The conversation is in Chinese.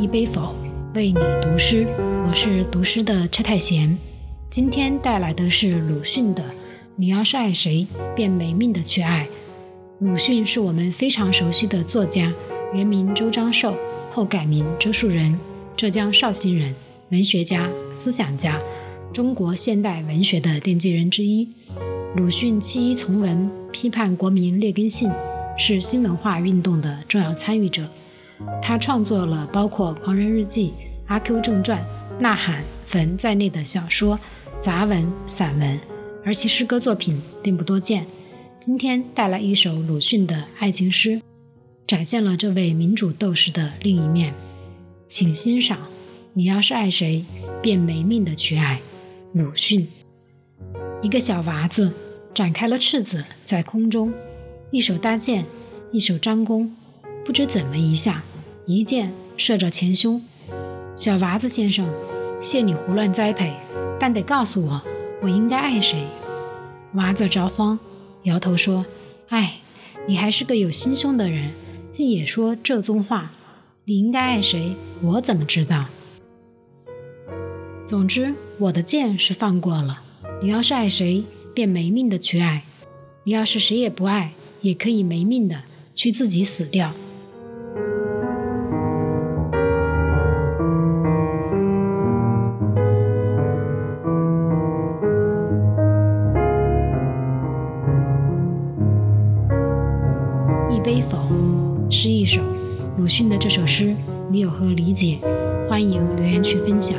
一杯否为你读诗，我是读诗的车太贤。今天带来的是鲁迅的《你要是爱谁，便没命的去爱》。鲁迅是我们非常熟悉的作家，原名周章寿，后改名周树人，浙江绍兴人，文学家、思想家，中国现代文学的奠基人之一。鲁迅弃医从文，批判国民劣根性，是新文化运动的重要参与者。他创作了包括《狂人日记》《阿 Q 正传》《呐喊》《坟》在内的小说、杂文、散文，而其诗歌作品并不多见。今天带来一首鲁迅的爱情诗，展现了这位民主斗士的另一面。请欣赏：你要是爱谁，便没命的去爱。鲁迅。一个小娃子展开了翅子，在空中，一手搭箭，一手张弓。不知怎么一下，一箭射着前胸。小娃子先生，谢你胡乱栽培，但得告诉我，我应该爱谁？娃子着慌，摇头说：“哎，你还是个有心胸的人，竟也说这宗话。你应该爱谁，我怎么知道？总之，我的箭是放过了。你要是爱谁，便没命的去爱；你要是谁也不爱，也可以没命的去自己死掉。”悲否是一首鲁迅的这首诗，你有何理解？欢迎留言区分享。